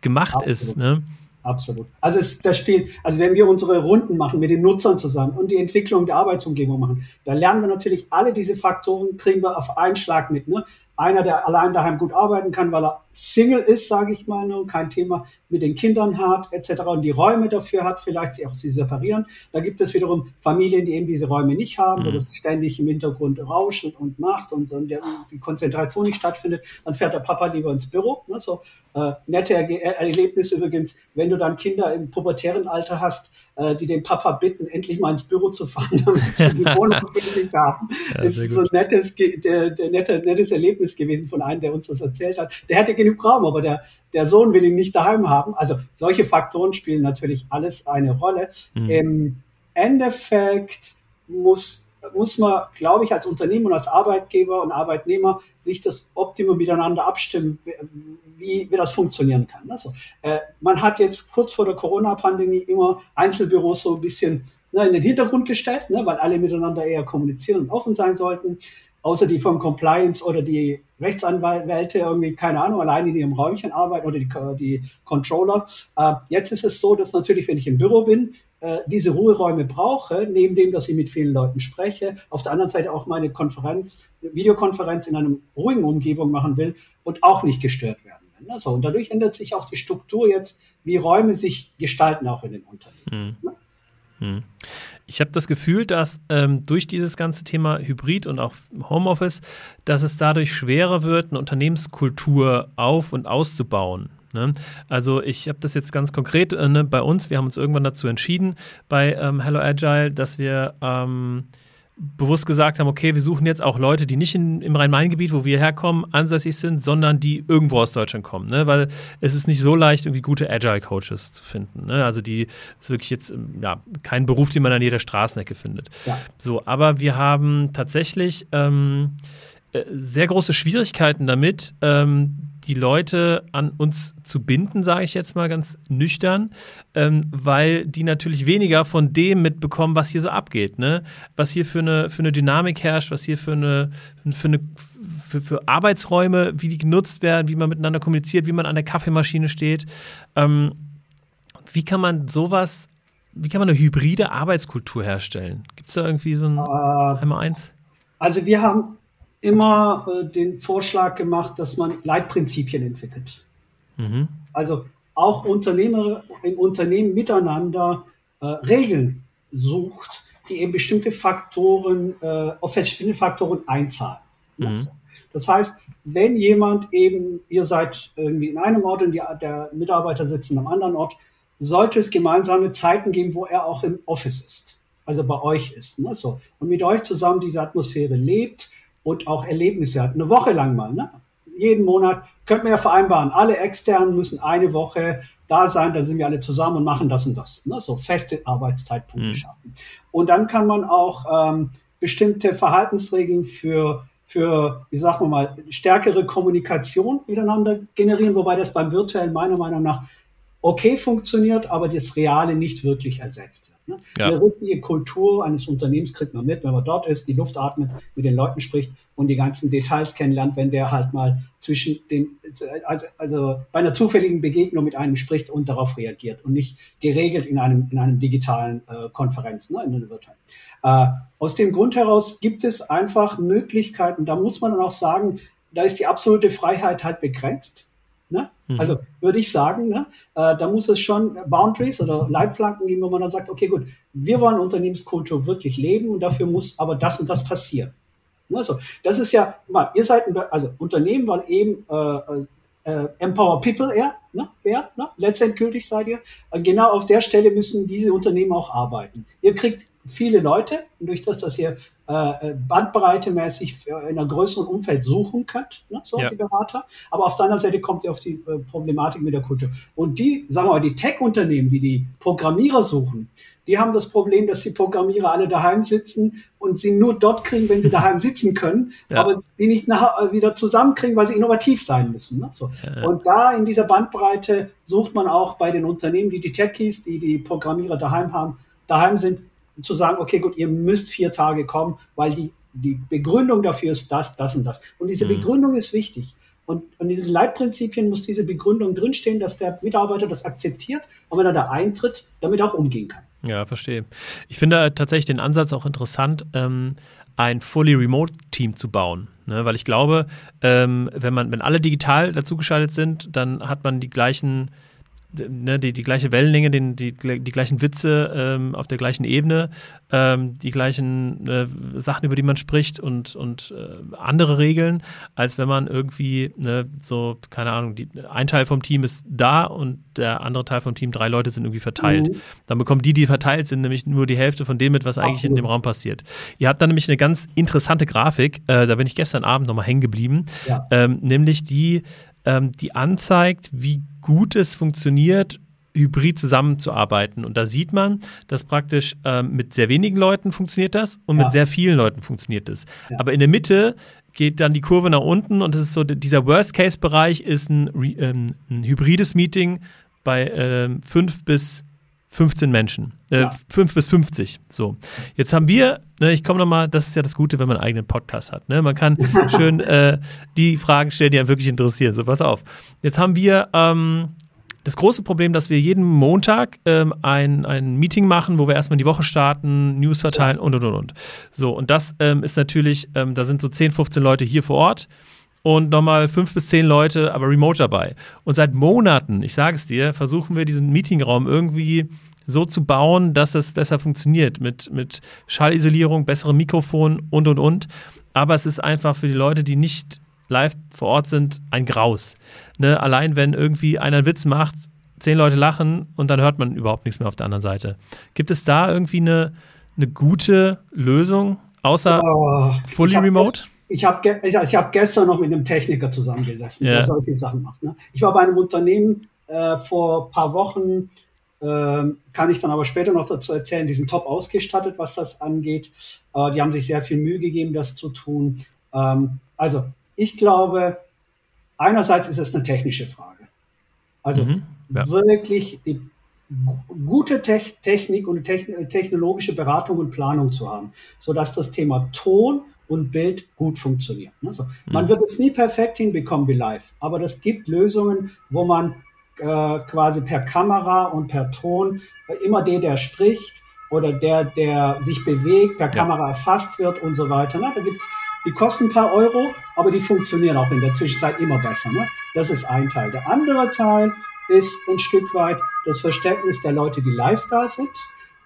gemacht Absolut. ist. Ne? Absolut. Also es, das spielt, also wenn wir unsere Runden machen mit den Nutzern zusammen und die Entwicklung der Arbeitsumgebung machen, da lernen wir natürlich alle diese Faktoren, kriegen wir auf einen Schlag mit. Ne? Einer, der allein daheim gut arbeiten kann, weil er Single ist, sage ich mal, ne, kein Thema mit den Kindern hat, etc. und die Räume dafür hat, vielleicht sie auch zu separieren. Da gibt es wiederum Familien, die eben diese Räume nicht haben, mhm. wo das ständig im Hintergrund rauscht und macht und, und der, die Konzentration nicht stattfindet. Dann fährt der Papa lieber ins Büro. Ne, so äh, nette er Erlebnis übrigens, wenn du dann Kinder im pubertären Alter hast, äh, die den Papa bitten, endlich mal ins Büro zu fahren, damit sie die Wohnung für sich haben. Ja, ist so ein nettes, der, der nette, nettes Erlebnis gewesen von einem, der uns das erzählt hat. Der hatte genug Raum, aber der, der Sohn will ihn nicht daheim haben. Also solche Faktoren spielen natürlich alles eine Rolle. Mhm. Im Endeffekt muss muss man, glaube ich, als Unternehmen und als Arbeitgeber und Arbeitnehmer sich das Optimum miteinander abstimmen, wie, wie das funktionieren kann. Also, äh, man hat jetzt kurz vor der Corona-Pandemie immer Einzelbüros so ein bisschen ne, in den Hintergrund gestellt, ne, weil alle miteinander eher kommunizieren und offen sein sollten außer die vom Compliance oder die Rechtsanwälte irgendwie, keine Ahnung, allein in ihrem Räumchen arbeiten oder die, die Controller. Äh, jetzt ist es so, dass natürlich, wenn ich im Büro bin, äh, diese Ruheräume brauche, neben dem, dass ich mit vielen Leuten spreche, auf der anderen Seite auch meine Konferenz, Videokonferenz in einer ruhigen Umgebung machen will und auch nicht gestört werden will. Also, und dadurch ändert sich auch die Struktur jetzt, wie Räume sich gestalten, auch in den Unternehmen. Mhm. Hm. Ich habe das Gefühl, dass ähm, durch dieses ganze Thema Hybrid und auch Homeoffice, dass es dadurch schwerer wird, eine Unternehmenskultur auf- und auszubauen. Ne? Also ich habe das jetzt ganz konkret äh, ne, bei uns, wir haben uns irgendwann dazu entschieden bei ähm, Hello Agile, dass wir ähm, bewusst gesagt haben, okay, wir suchen jetzt auch Leute, die nicht in, im Rhein-Main-Gebiet, wo wir herkommen, ansässig sind, sondern die irgendwo aus Deutschland kommen. Ne? Weil es ist nicht so leicht, irgendwie gute Agile-Coaches zu finden. Ne? Also die ist wirklich jetzt ja, kein Beruf, den man an jeder Straßenecke findet. Ja. So, aber wir haben tatsächlich ähm, äh, sehr große Schwierigkeiten damit, ähm, die Leute an uns zu binden, sage ich jetzt mal ganz nüchtern, ähm, weil die natürlich weniger von dem mitbekommen, was hier so abgeht, ne? was hier für eine, für eine Dynamik herrscht, was hier für eine, für eine für, für Arbeitsräume, wie die genutzt werden, wie man miteinander kommuniziert, wie man an der Kaffeemaschine steht. Ähm, wie kann man sowas, wie kann man eine hybride Arbeitskultur herstellen? Gibt es da irgendwie so ein uh, einmal eins? Also wir haben immer äh, den Vorschlag gemacht, dass man Leitprinzipien entwickelt. Mhm. Also auch Unternehmer im Unternehmen miteinander äh, Regeln sucht, die eben bestimmte Faktoren, äh, auf bestimmte Faktoren einzahlen. Mhm. Das heißt, wenn jemand eben, ihr seid irgendwie in einem Ort und die, der Mitarbeiter sitzt in einem anderen Ort, sollte es gemeinsame Zeiten geben, wo er auch im Office ist, also bei euch ist. Ne? So. Und mit euch zusammen diese Atmosphäre lebt und auch Erlebnisse hat. Eine Woche lang mal, ne? jeden Monat könnte man ja vereinbaren, alle Externen müssen eine Woche da sein, dann sind wir alle zusammen und machen das und das. Ne? So feste Arbeitszeitpunkte mhm. schaffen. Und dann kann man auch ähm, bestimmte Verhaltensregeln für, für, wie sagen wir mal, stärkere Kommunikation miteinander generieren, wobei das beim virtuellen meiner Meinung nach okay funktioniert, aber das Reale nicht wirklich ersetzt wird. Ne? Ja. Eine richtige Kultur eines Unternehmens kriegt man mit, wenn man dort ist, die Luft atmet, mit den Leuten spricht und die ganzen Details kennenlernt, wenn der halt mal zwischen den, also, also bei einer zufälligen Begegnung mit einem spricht und darauf reagiert und nicht geregelt in einem, in einem digitalen äh, Konferenz, ne, in einer virtuellen. Äh, aus dem Grund heraus gibt es einfach Möglichkeiten, da muss man dann auch sagen, da ist die absolute Freiheit halt begrenzt. Mhm. Also würde ich sagen, ne, äh, da muss es schon Boundaries oder Leitplanken geben, wo man dann sagt, okay, gut, wir wollen Unternehmenskultur wirklich leben und dafür muss aber das und das passieren. Ne, so, das ist ja, mal, ihr seid, ein, also Unternehmen wollen eben äh, äh, Empower People eher, ne, eher ne, letztendgültig seid ihr. Äh, genau auf der Stelle müssen diese Unternehmen auch arbeiten. Ihr kriegt viele Leute, durch das, dass ihr äh, bandbreitemäßig in einer größeren Umfeld suchen könnt, ne, so ja. die Berater. Aber auf der anderen Seite kommt ihr auf die äh, Problematik mit der Kultur. Und die, sagen wir mal, die Tech-Unternehmen, die die Programmierer suchen, die haben das Problem, dass die Programmierer alle daheim sitzen und sie nur dort kriegen, wenn sie daheim sitzen können, ja. aber sie nicht nach, äh, wieder zusammenkriegen, weil sie innovativ sein müssen. Ne? So. Ja, ja. Und da in dieser Bandbreite sucht man auch bei den Unternehmen, die die Techies, die die Programmierer daheim haben, daheim sind, zu sagen, okay, gut, ihr müsst vier Tage kommen, weil die, die Begründung dafür ist das, das und das. Und diese mhm. Begründung ist wichtig. Und, und in diesen Leitprinzipien muss diese Begründung drinstehen, dass der Mitarbeiter das akzeptiert und wenn er da eintritt, damit auch umgehen kann. Ja, verstehe. Ich finde tatsächlich den Ansatz auch interessant, ähm, ein fully remote Team zu bauen. Ne? Weil ich glaube, ähm, wenn man, wenn alle digital dazugeschaltet sind, dann hat man die gleichen ne, die, die gleiche Wellenlänge, den, die, die gleichen Witze ähm, auf der gleichen Ebene, ähm, die gleichen äh, Sachen, über die man spricht und, und äh, andere Regeln, als wenn man irgendwie ne, so, keine Ahnung, die, ein Teil vom Team ist da und der andere Teil vom Team, drei Leute sind irgendwie verteilt. Mhm. Dann bekommen die, die verteilt sind, nämlich nur die Hälfte von dem mit, was eigentlich Absolut. in dem Raum passiert. Ihr habt da nämlich eine ganz interessante Grafik, äh, da bin ich gestern Abend nochmal hängen geblieben, ja. ähm, nämlich die, ähm, die anzeigt, wie gut es funktioniert, hybrid zusammenzuarbeiten. Und da sieht man, dass praktisch ähm, mit sehr wenigen Leuten funktioniert das und ja. mit sehr vielen Leuten funktioniert das. Ja. Aber in der Mitte geht dann die Kurve nach unten und das ist so, dieser Worst-Case-Bereich ist ein, ähm, ein, hybrides Meeting bei ähm, fünf bis 15 Menschen. Äh, ja. 5 bis 50. So. Jetzt haben wir, ne, ich komme nochmal, das ist ja das Gute, wenn man einen eigenen Podcast hat. Ne? Man kann schön äh, die Fragen stellen, die einen wirklich interessieren. So, pass auf. Jetzt haben wir ähm, das große Problem, dass wir jeden Montag ähm, ein, ein Meeting machen, wo wir erstmal die Woche starten, News verteilen und und und und. So, und das ähm, ist natürlich, ähm, da sind so 10, 15 Leute hier vor Ort und nochmal fünf bis zehn Leute, aber remote dabei. Und seit Monaten, ich sage es dir, versuchen wir diesen Meetingraum irgendwie so zu bauen, dass das besser funktioniert. Mit, mit Schallisolierung, besserem Mikrofon und und und. Aber es ist einfach für die Leute, die nicht live vor Ort sind, ein Graus. Ne? Allein wenn irgendwie einer einen Witz macht, zehn Leute lachen und dann hört man überhaupt nichts mehr auf der anderen Seite. Gibt es da irgendwie eine, eine gute Lösung, außer oh, fully remote? ich habe ich, ich hab gestern noch mit einem Techniker zusammengesessen, ja. der solche Sachen macht. Ne? Ich war bei einem Unternehmen äh, vor ein paar Wochen, äh, kann ich dann aber später noch dazu erzählen, die sind top ausgestattet, was das angeht. Äh, die haben sich sehr viel Mühe gegeben, das zu tun. Ähm, also ich glaube, einerseits ist es eine technische Frage. Also mhm, ja. wirklich die gute Te Technik und technologische Beratung und Planung zu haben, sodass das Thema Ton und Bild gut funktionieren. Also, mhm. Man wird es nie perfekt hinbekommen wie live, aber das gibt Lösungen, wo man äh, quasi per Kamera und per Ton äh, immer der, der spricht oder der, der sich bewegt, per ja. Kamera erfasst wird und so weiter. Ne? Da gibt's die kosten ein paar Euro, aber die funktionieren auch in der Zwischenzeit immer besser. Ne? Das ist ein Teil. Der andere Teil ist ein Stück weit das Verständnis der Leute, die live da sind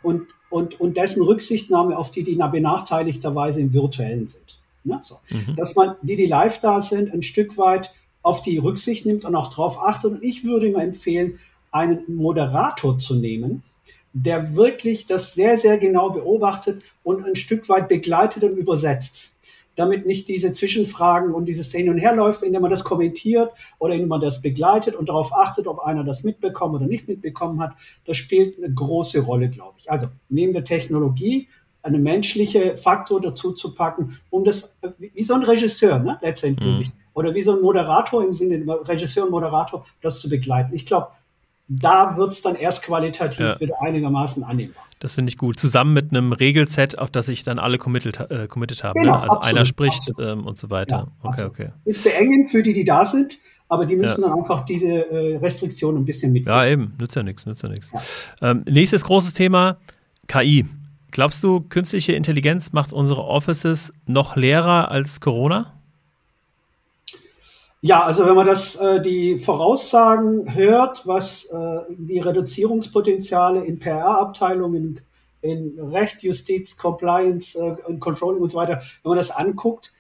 und und, und dessen Rücksichtnahme auf die, die benachteiligterweise im Virtuellen sind. Ne? So. Mhm. Dass man die, die live da sind, ein Stück weit auf die Rücksicht nimmt und auch darauf achtet. Und ich würde mir empfehlen, einen Moderator zu nehmen, der wirklich das sehr, sehr genau beobachtet und ein Stück weit begleitet und übersetzt damit nicht diese Zwischenfragen und dieses Hin und Her läuft, indem man das kommentiert oder indem man das begleitet und darauf achtet, ob einer das mitbekommen oder nicht mitbekommen hat. Das spielt eine große Rolle, glaube ich. Also neben der Technologie eine menschliche Faktor dazu zu packen, um das, wie so ein Regisseur, ne, letztendlich, mhm. oder wie so ein Moderator im Sinne, Regisseur und Moderator, das zu begleiten. Ich glaube, da wird es dann erst qualitativ ja. wieder einigermaßen annehmbar. Das finde ich gut. Zusammen mit einem Regelset, auf das sich dann alle committed, äh, committed haben. Ne? Genau, ne? Also absolut, einer spricht ähm, und so weiter. Ja, okay, okay. Ist beengend für die, die da sind, aber die müssen ja. dann einfach diese äh, Restriktionen ein bisschen mitnehmen. Ja, eben. Nützt ja nichts, nützt ja nichts. Ähm, nächstes großes Thema, KI. Glaubst du, künstliche Intelligenz macht unsere Offices noch leerer als Corona? Ja, also wenn man das äh, die Voraussagen hört, was äh, die Reduzierungspotenziale in PR-Abteilungen, in Recht, Justiz, Compliance äh, Controlling und so weiter, wenn man das anguckt,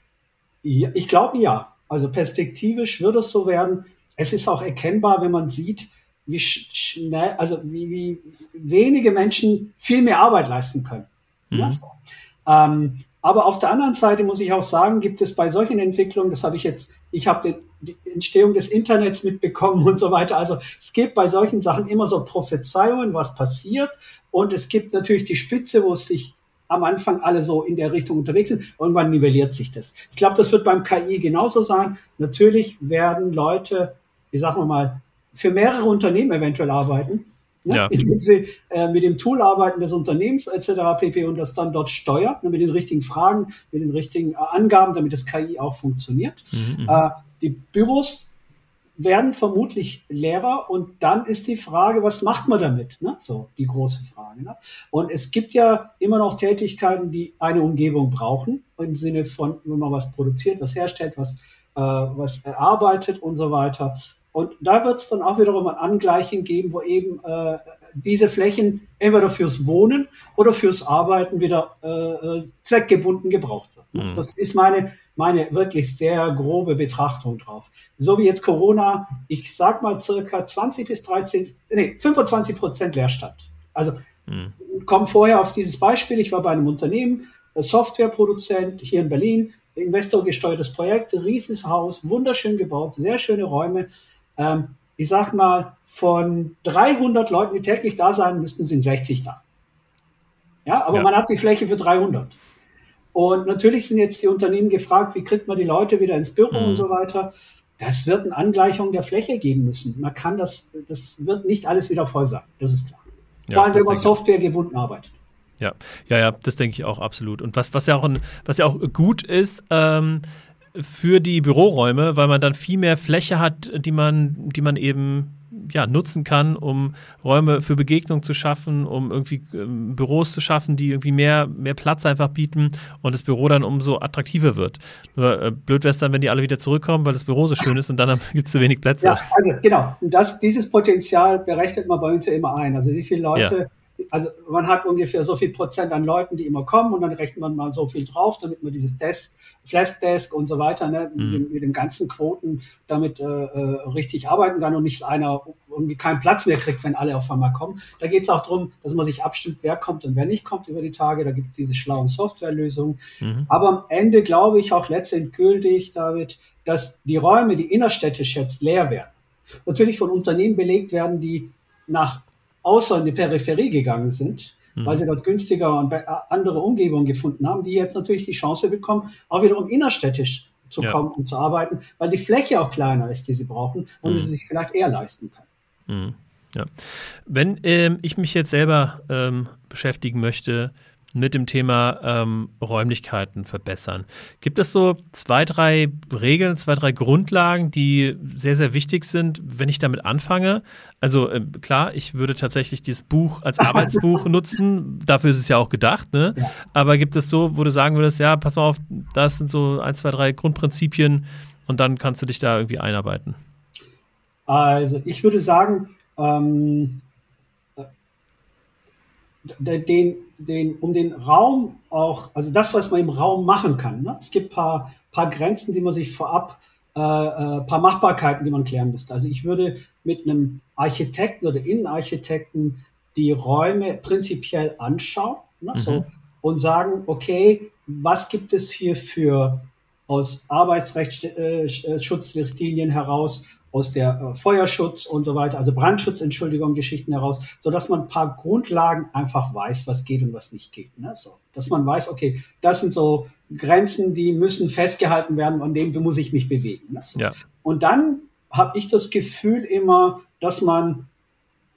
ja, ich glaube ja. Also perspektivisch wird es so werden. Es ist auch erkennbar, wenn man sieht, wie schnell, also wie, wie wenige Menschen viel mehr Arbeit leisten können. Mhm. Ja, so. ähm, aber auf der anderen Seite muss ich auch sagen, gibt es bei solchen Entwicklungen, das habe ich jetzt, ich habe die Entstehung des Internets mitbekommen und so weiter. Also es gibt bei solchen Sachen immer so Prophezeiungen, was passiert. Und es gibt natürlich die Spitze, wo es sich am Anfang alle so in der Richtung unterwegs sind. Irgendwann nivelliert sich das. Ich glaube, das wird beim KI genauso sein. Natürlich werden Leute, wie sagen wir mal, für mehrere Unternehmen eventuell arbeiten Ne? Ja. Indem sie äh, mit dem Tool arbeiten des Unternehmens etc. pp. und das dann dort steuern, ne, mit den richtigen Fragen, mit den richtigen äh, Angaben, damit das KI auch funktioniert. Mhm, mhm, äh, die Büros werden vermutlich leerer und dann ist die Frage, was macht man damit? Ne? So die große Frage. Ne? Und es gibt ja immer noch Tätigkeiten, die eine Umgebung brauchen, im Sinne von, wenn man was produziert, was herstellt, was, äh, was erarbeitet und so weiter. Und da wird es dann auch wiederum ein Angleichen geben, wo eben äh, diese Flächen entweder fürs Wohnen oder fürs Arbeiten wieder äh, äh zweckgebunden gebraucht werden. Mhm. Das ist meine, meine wirklich sehr grobe Betrachtung drauf. So wie jetzt Corona, ich sag mal circa 20 bis 13, nee, 25 Prozent Leerstand. Also mhm. komm vorher auf dieses Beispiel. Ich war bei einem Unternehmen, Softwareproduzent hier in Berlin, investorgesteuertes Projekt, riesiges Haus, wunderschön gebaut, sehr schöne Räume ähm, ich sag mal, von 300 Leuten, die täglich da sein müssten, sind 60 da. Ja, aber ja. man hat die Fläche für 300. Und natürlich sind jetzt die Unternehmen gefragt, wie kriegt man die Leute wieder ins Büro mhm. und so weiter. Das wird eine Angleichung der Fläche geben müssen. Man kann das, das wird nicht alles wieder voll sein. Das ist klar. Ja, Vor allem, wenn man Software gebunden arbeitet. Ja, ja, ja, das denke ich auch absolut. Und was, was ja auch ein, was ja auch gut ist, ähm, für die Büroräume, weil man dann viel mehr Fläche hat, die man, die man eben ja, nutzen kann, um Räume für Begegnung zu schaffen, um irgendwie ähm, Büros zu schaffen, die irgendwie mehr, mehr Platz einfach bieten und das Büro dann umso attraktiver wird. Nur äh, blöd wäre es dann, wenn die alle wieder zurückkommen, weil das Büro so schön ist und dann gibt es zu wenig Plätze. Ja, also genau. Und das, dieses Potenzial berechnet man bei uns ja immer ein. Also wie viele Leute ja also man hat ungefähr so viel Prozent an Leuten, die immer kommen und dann rechnet man mal so viel drauf, damit man dieses Desk, Flash Desk und so weiter, ne, mhm. mit, den, mit, den, ganzen Quoten damit äh, äh, richtig arbeiten kann und nicht einer irgendwie keinen Platz mehr kriegt, wenn alle auf einmal kommen. Da geht es auch darum, dass man sich abstimmt, wer kommt und wer nicht kommt über die Tage. Da gibt es diese schlauen Softwarelösungen. Mhm. Aber am Ende glaube ich auch letztendgültig, David, dass die Räume, die innerstädtisch jetzt leer werden, natürlich von Unternehmen belegt werden, die nach außer in die Peripherie gegangen sind, mhm. weil sie dort günstiger und andere Umgebungen gefunden haben, die jetzt natürlich die Chance bekommen, auch wiederum innerstädtisch zu ja. kommen und zu arbeiten, weil die Fläche auch kleiner ist, die sie brauchen und mhm. die sie sich vielleicht eher leisten können. Mhm. Ja. Wenn ähm, ich mich jetzt selber ähm, beschäftigen möchte mit dem Thema ähm, Räumlichkeiten verbessern. Gibt es so zwei, drei Regeln, zwei, drei Grundlagen, die sehr, sehr wichtig sind, wenn ich damit anfange? Also äh, klar, ich würde tatsächlich dieses Buch als Arbeitsbuch nutzen. Dafür ist es ja auch gedacht. Ne? Ja. Aber gibt es so, wo du sagen würdest, ja, pass mal auf, das sind so ein, zwei, drei Grundprinzipien und dann kannst du dich da irgendwie einarbeiten? Also ich würde sagen, ähm, den, den, um den Raum auch, also das, was man im Raum machen kann. Ne? Es gibt ein paar, paar Grenzen, die man sich vorab, äh, äh, paar Machbarkeiten, die man klären müsste. Also ich würde mit einem Architekten oder Innenarchitekten die Räume prinzipiell anschauen ne? mhm. so, und sagen, okay, was gibt es hier für aus Arbeitsrechtsschutzrichtlinien äh, heraus aus der äh, Feuerschutz und so weiter, also Brandschutz, Entschuldigung, Geschichten heraus, so dass man ein paar Grundlagen einfach weiß, was geht und was nicht geht. Ne? So, dass man weiß, okay, das sind so Grenzen, die müssen festgehalten werden, an denen muss ich mich bewegen. Ne? So. Ja. Und dann habe ich das Gefühl immer, dass man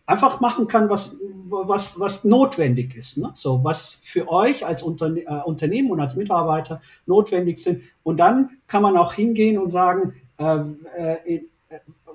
einfach machen kann, was, was, was notwendig ist. Ne? So, was für euch als Unterne äh, Unternehmen und als Mitarbeiter notwendig sind. Und dann kann man auch hingehen und sagen, äh, äh,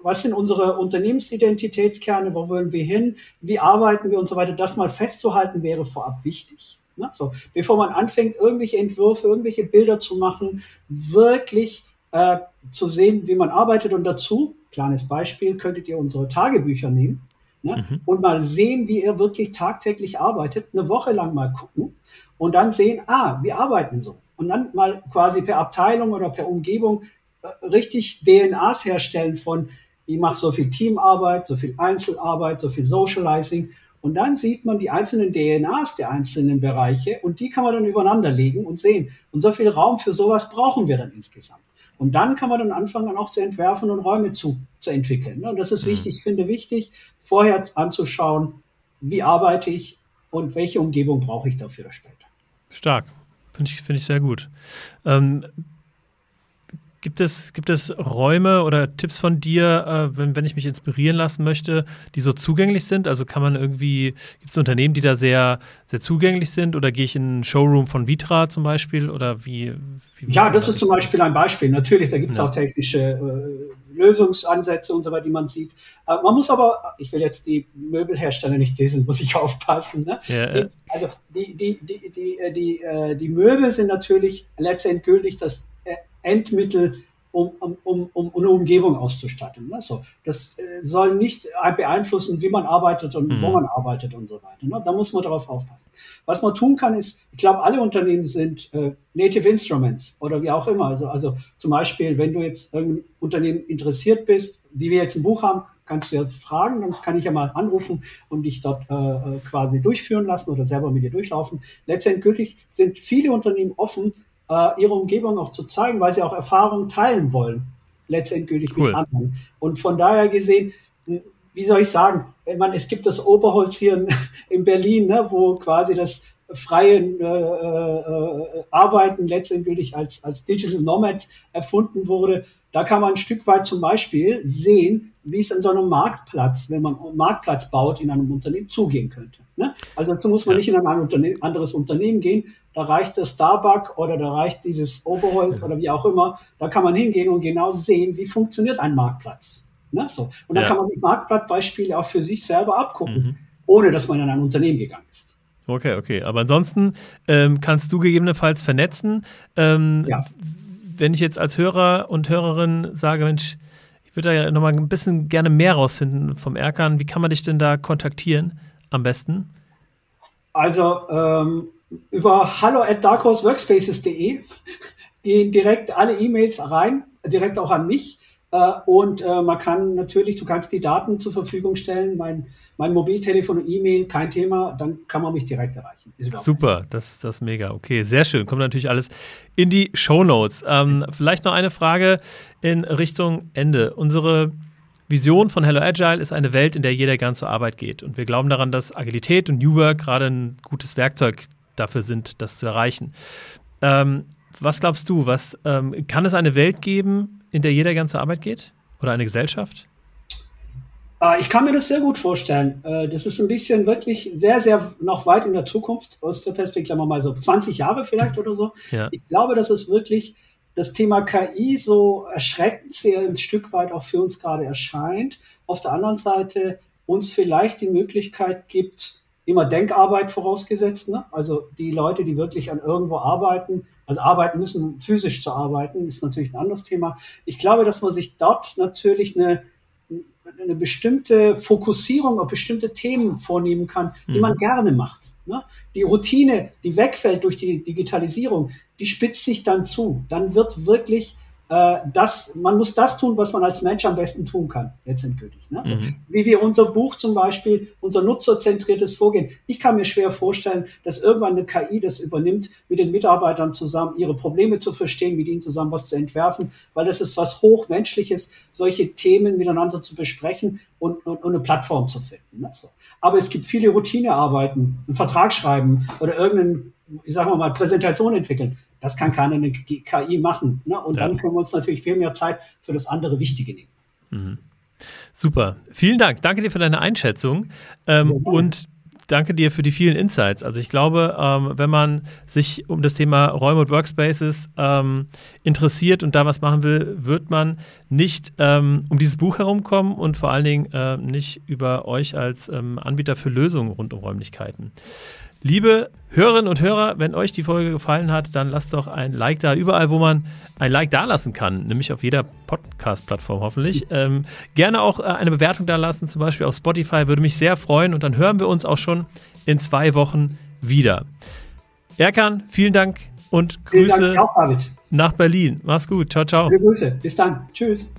was sind unsere Unternehmensidentitätskerne, wo wollen wir hin, wie arbeiten wir und so weiter, das mal festzuhalten wäre vorab wichtig. Ne? So, bevor man anfängt, irgendwelche Entwürfe, irgendwelche Bilder zu machen, wirklich äh, zu sehen, wie man arbeitet und dazu, kleines Beispiel, könntet ihr unsere Tagebücher nehmen ne? mhm. und mal sehen, wie ihr wirklich tagtäglich arbeitet, eine Woche lang mal gucken und dann sehen, ah, wir arbeiten so. Und dann mal quasi per Abteilung oder per Umgebung äh, richtig DNAs herstellen von, ich mache so viel Teamarbeit, so viel Einzelarbeit, so viel Socializing. Und dann sieht man die einzelnen DNAs der einzelnen Bereiche und die kann man dann übereinander legen und sehen. Und so viel Raum für sowas brauchen wir dann insgesamt. Und dann kann man dann anfangen, auch zu entwerfen und Räume zu, zu entwickeln. Und das ist mhm. wichtig, ich finde wichtig, vorher anzuschauen, wie arbeite ich und welche Umgebung brauche ich dafür später. Stark. Finde ich, find ich sehr gut. Ähm, Gibt es, gibt es Räume oder Tipps von dir, äh, wenn, wenn ich mich inspirieren lassen möchte, die so zugänglich sind? Also kann man irgendwie, gibt es Unternehmen, die da sehr, sehr zugänglich sind oder gehe ich in einen Showroom von Vitra zum Beispiel oder wie? wie ja, das ist zum Beispiel ein Beispiel. Natürlich, da gibt es ja. auch technische äh, Lösungsansätze und so weiter, die man sieht. Äh, man muss aber, ich will jetzt die Möbelhersteller nicht dissen, muss ich aufpassen. Ne? Ja, die, also die, die, die, die, äh, die, äh, die Möbel sind natürlich letztendgültig das Endmittel, um, um, um, um eine Umgebung auszustatten. Ne? So, das äh, soll nicht beeinflussen, wie man arbeitet und mhm. wo man arbeitet und so weiter. Ne? Da muss man darauf aufpassen. Was man tun kann, ist, ich glaube, alle Unternehmen sind äh, Native Instruments oder wie auch immer. Also, also zum Beispiel, wenn du jetzt irgendein Unternehmen interessiert bist, die wir jetzt im Buch haben, kannst du jetzt fragen, dann kann ich ja mal anrufen und dich dort äh, äh quasi durchführen lassen oder selber mit dir durchlaufen. Letztendgültig sind viele Unternehmen offen, äh, ihre Umgebung auch zu zeigen, weil sie auch Erfahrungen teilen wollen, letztendgültig cool. mit anderen. Und von daher gesehen, wie soll ich sagen, man, es gibt das Oberholz hier in, in Berlin, ne, wo quasi das freien äh, äh, Arbeiten letztendlich als, als Digital Nomad erfunden wurde. Da kann man ein Stück weit zum Beispiel sehen, wie es an so einem Marktplatz, wenn man einen Marktplatz baut, in einem Unternehmen zugehen könnte. Ne? Also dazu muss man ja. nicht in ein Unterne anderes Unternehmen gehen. Da reicht der Starbuck oder da reicht dieses Oberholz ja. oder wie auch immer. Da kann man hingehen und genau sehen, wie funktioniert ein Marktplatz. Ne? So. Und dann ja. kann man sich Marktplatzbeispiele auch für sich selber abgucken, mhm. ohne dass man in ein Unternehmen gegangen ist. Okay, okay. Aber ansonsten ähm, kannst du gegebenenfalls vernetzen. Ähm, wenn ich jetzt als Hörer und Hörerin sage, Mensch, würde da ja nochmal ein bisschen gerne mehr rausfinden vom Erkan, wie kann man dich denn da kontaktieren am besten? Also ähm, über hallo at darkhorseworkspaces.de gehen direkt alle E-Mails rein, direkt auch an mich. Äh, und äh, man kann natürlich, du kannst die Daten zur Verfügung stellen, mein, mein Mobiltelefon und E-Mail, kein Thema, dann kann man mich direkt erreichen. Super, das, das ist mega. Okay, sehr schön. Kommt natürlich alles in die Show Notes. Ähm, vielleicht noch eine Frage in Richtung Ende. Unsere Vision von Hello Agile ist eine Welt, in der jeder gern zur Arbeit geht. Und wir glauben daran, dass Agilität und New Work gerade ein gutes Werkzeug dafür sind, das zu erreichen. Ähm, was glaubst du, was ähm, kann es eine Welt geben, in der jeder gern zur Arbeit geht? Oder eine Gesellschaft? Ah, ich kann mir das sehr gut vorstellen. Äh, das ist ein bisschen wirklich sehr, sehr noch weit in der Zukunft aus der Perspektive, sagen wir mal so 20 Jahre vielleicht oder so. Ja. Ich glaube, dass es wirklich das Thema KI so erschreckend sehr ein Stück weit auch für uns gerade erscheint. Auf der anderen Seite uns vielleicht die Möglichkeit gibt, immer Denkarbeit vorausgesetzt. Ne? Also die Leute, die wirklich an irgendwo arbeiten, also arbeiten müssen, physisch zu arbeiten, ist natürlich ein anderes Thema. Ich glaube, dass man sich dort natürlich eine, eine bestimmte Fokussierung auf bestimmte Themen vornehmen kann, die mhm. man gerne macht. Ne? Die Routine, die wegfällt durch die Digitalisierung, die spitzt sich dann zu. Dann wird wirklich äh, das, man muss das tun, was man als Mensch am besten tun kann, letztendlich. Ne? Also, mhm. Wie wir unser Buch zum Beispiel, unser nutzerzentriertes Vorgehen. Ich kann mir schwer vorstellen, dass irgendwann eine KI das übernimmt, mit den Mitarbeitern zusammen ihre Probleme zu verstehen, mit ihnen zusammen was zu entwerfen, weil das ist was Hochmenschliches, solche Themen miteinander zu besprechen und, und, und eine Plattform zu finden. Ne? So. Aber es gibt viele Routinearbeiten, einen Vertrag schreiben oder irgendeinen, ich sage mal, Präsentation entwickeln das kann keine KI machen. Ne? Und ja. dann können wir uns natürlich viel mehr Zeit für das andere Wichtige nehmen. Mhm. Super. Vielen Dank. Danke dir für deine Einschätzung. Ähm, und danke dir für die vielen Insights. Also ich glaube, ähm, wenn man sich um das Thema Räume und Workspaces ähm, interessiert und da was machen will, wird man nicht ähm, um dieses Buch herumkommen und vor allen Dingen äh, nicht über euch als ähm, Anbieter für Lösungen rund um Räumlichkeiten. Liebe Hörerinnen und Hörer, wenn euch die Folge gefallen hat, dann lasst doch ein Like da, überall, wo man ein Like da lassen kann, nämlich auf jeder Podcast-Plattform hoffentlich. Ähm, gerne auch äh, eine Bewertung da lassen, zum Beispiel auf Spotify, würde mich sehr freuen und dann hören wir uns auch schon in zwei Wochen wieder. Erkan, vielen Dank und Grüße Dank auch, nach Berlin. Mach's gut. Ciao, ciao. Grüße. Bis dann. Tschüss.